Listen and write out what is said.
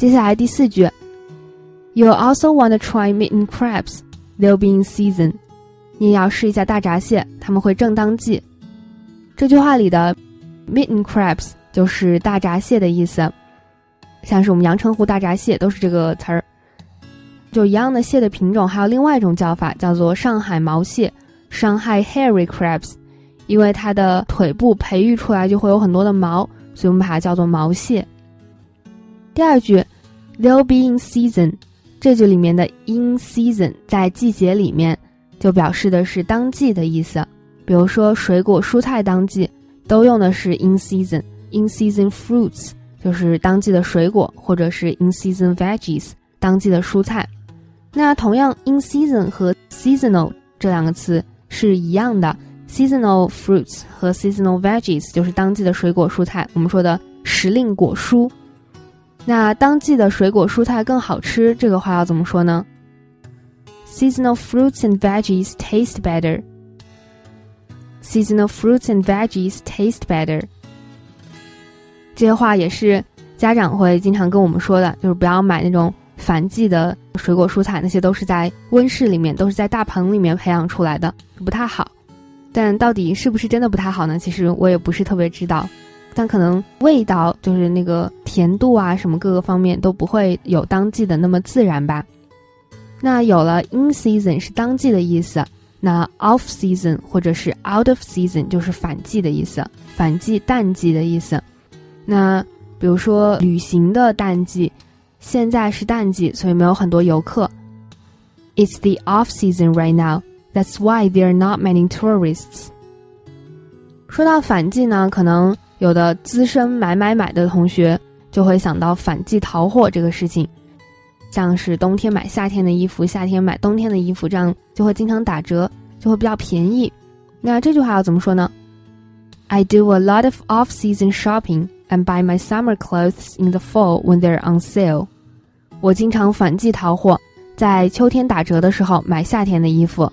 接下来第四句，You also want to try mitten crabs. They'll be in season. 你也要试一下大闸蟹，他们会正当季。这句话里的 mitten crabs 就是大闸蟹的意思，像是我们阳澄湖大闸蟹都是这个词儿。就一样的蟹的品种，还有另外一种叫法，叫做上海毛蟹，上海 hairy crabs，因为它的腿部培育出来就会有很多的毛，所以我们把它叫做毛蟹。第二句，they'll be in season，这句里面的 in season 在季节里面。就表示的是当季的意思，比如说水果、蔬菜当季都用的是 in season，in season fruits 就是当季的水果，或者是 in season veggies 当季的蔬菜。那同样 in season 和 seasonal 这两个词是一样的，seasonal fruits 和 seasonal veggies 就是当季的水果、蔬菜。我们说的时令果蔬，那当季的水果、蔬菜更好吃，这个话要怎么说呢？Seasonal fruits and veggies taste better. Seasonal fruits and veggies taste better. 这些话也是家长会经常跟我们说的，就是不要买那种反季的水果蔬菜，那些都是在温室里面，都是在大棚里面培养出来的，不太好。但到底是不是真的不太好呢？其实我也不是特别知道，但可能味道就是那个甜度啊，什么各个方面都不会有当季的那么自然吧。那有了 in season 是当季的意思，那 off season 或者是 out of season 就是反季的意思，反季淡季的意思。那比如说旅行的淡季，现在是淡季，所以没有很多游客。It's the off season right now. That's why there are not many tourists. 说到反季呢，可能有的资深买买买的同学就会想到反季淘货这个事情。像是冬天买夏天的衣服，夏天买冬天的衣服，这样就会经常打折，就会比较便宜。那这句话要怎么说呢？I do a lot of off-season shopping and buy my summer clothes in the fall when they're on sale。我经常反季淘货，在秋天打折的时候买夏天的衣服。